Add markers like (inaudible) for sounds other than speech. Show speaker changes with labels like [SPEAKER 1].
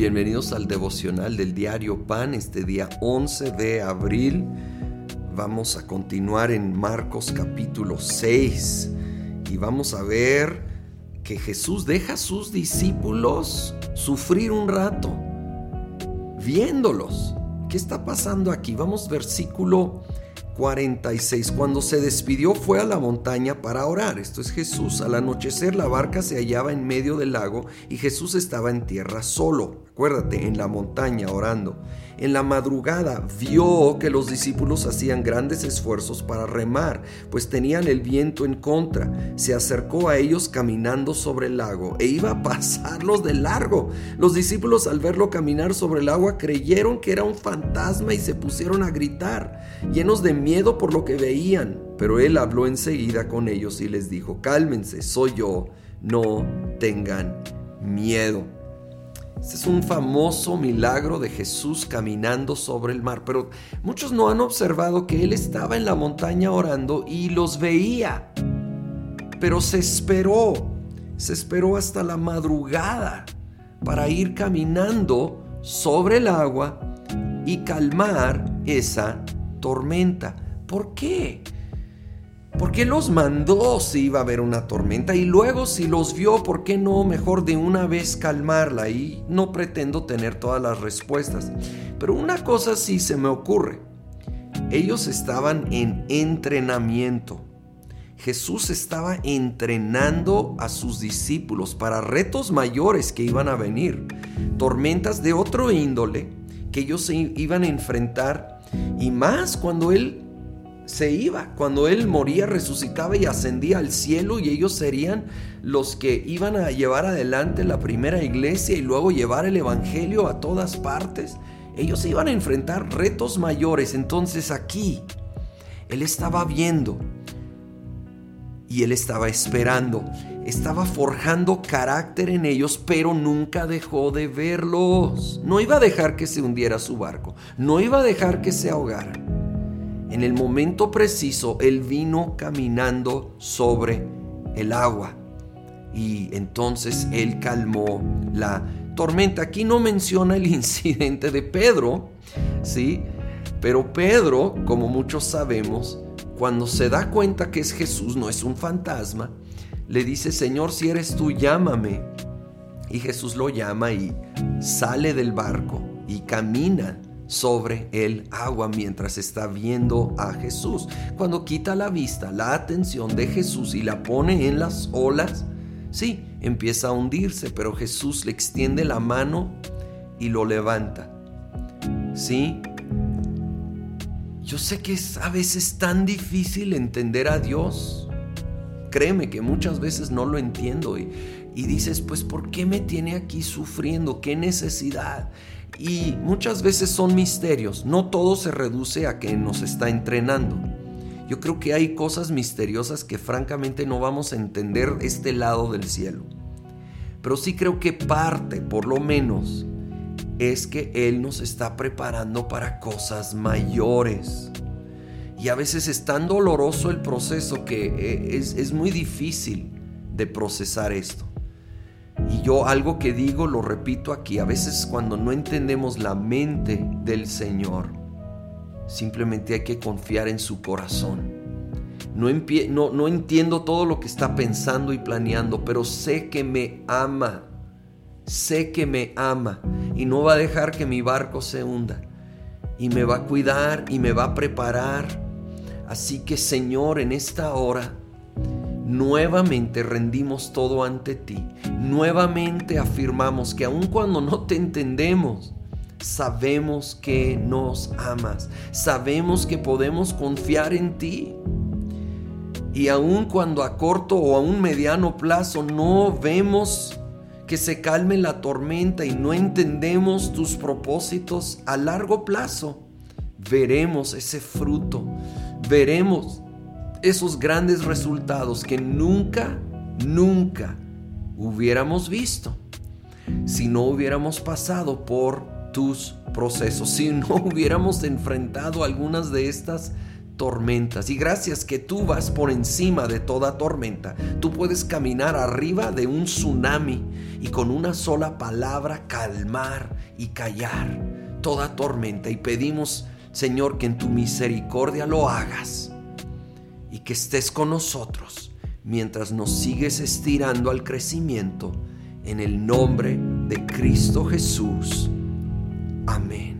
[SPEAKER 1] Bienvenidos al devocional del diario Pan, este día 11 de abril. Vamos a continuar en Marcos capítulo 6 y vamos a ver que Jesús deja a sus discípulos sufrir un rato, viéndolos. ¿Qué está pasando aquí? Vamos versículo 46. Cuando se despidió fue a la montaña para orar. Esto es Jesús. Al anochecer la barca se hallaba en medio del lago y Jesús estaba en tierra solo. Acuérdate, en la montaña orando. En la madrugada vio que los discípulos hacían grandes esfuerzos para remar, pues tenían el viento en contra. Se acercó a ellos caminando sobre el lago e iba a pasarlos de largo. Los discípulos al verlo caminar sobre el agua creyeron que era un fantasma y se pusieron a gritar, llenos de miedo por lo que veían. Pero él habló enseguida con ellos y les dijo, cálmense, soy yo, no tengan miedo. Este es un famoso milagro de Jesús caminando sobre el mar, pero muchos no han observado que Él estaba en la montaña orando y los veía. Pero se esperó, se esperó hasta la madrugada para ir caminando sobre el agua y calmar esa tormenta. ¿Por qué? ¿Por qué los mandó si iba a haber una tormenta? Y luego si los vio, ¿por qué no mejor de una vez calmarla? Y no pretendo tener todas las respuestas. Pero una cosa sí se me ocurre. Ellos estaban en entrenamiento. Jesús estaba entrenando a sus discípulos para retos mayores que iban a venir. Tormentas de otro índole que ellos se iban a enfrentar. Y más cuando Él se iba. Cuando Él moría, resucitaba y ascendía al cielo y ellos serían los que iban a llevar adelante la primera iglesia y luego llevar el Evangelio a todas partes. Ellos iban a enfrentar retos mayores. Entonces aquí Él estaba viendo y Él estaba esperando. Estaba forjando carácter en ellos, pero nunca dejó de verlos. No iba a dejar que se hundiera su barco. No iba a dejar que se ahogaran en el momento preciso, Él vino caminando sobre el agua. Y entonces Él calmó la tormenta. Aquí no menciona el (laughs) incidente de Pedro, ¿sí? Pero Pedro, como muchos sabemos, cuando se da cuenta que es Jesús, no es un fantasma, le dice, Señor, si eres tú, llámame. Y Jesús lo llama y sale del barco y camina sobre el agua mientras está viendo a Jesús. Cuando quita la vista, la atención de Jesús y la pone en las olas, sí, empieza a hundirse, pero Jesús le extiende la mano y lo levanta. Sí, yo sé que es a veces tan difícil entender a Dios. Créeme que muchas veces no lo entiendo y, y dices, pues ¿por qué me tiene aquí sufriendo? ¿Qué necesidad? Y muchas veces son misterios, no todo se reduce a que nos está entrenando. Yo creo que hay cosas misteriosas que francamente no vamos a entender este lado del cielo. Pero sí creo que parte, por lo menos, es que Él nos está preparando para cosas mayores. Y a veces es tan doloroso el proceso que eh, es, es muy difícil de procesar esto. Y yo algo que digo lo repito aquí, a veces cuando no entendemos la mente del Señor, simplemente hay que confiar en su corazón. No, no, entiendo todo lo que está pensando y planeando, pero sé que me ama. Sé que me ama y no va a dejar que mi barco se hunda. Y me va a cuidar y me va a preparar. Así que Señor, en esta hora, nuevamente rendimos todo ante ti. Nuevamente afirmamos que aun cuando no te entendemos, sabemos que nos amas. Sabemos que podemos confiar en ti. Y aun cuando a corto o a un mediano plazo no vemos que se calme la tormenta y no entendemos tus propósitos a largo plazo, veremos ese fruto, veremos esos grandes resultados que nunca, nunca hubiéramos visto si no hubiéramos pasado por tus procesos, si no (laughs) hubiéramos enfrentado algunas de estas tormentas. Y gracias que tú vas por encima de toda tormenta. Tú puedes caminar arriba de un tsunami y con una sola palabra calmar y callar toda tormenta. Y pedimos, Señor, que en tu misericordia lo hagas y que estés con nosotros mientras nos sigues estirando al crecimiento. En el nombre de Cristo Jesús. Amén.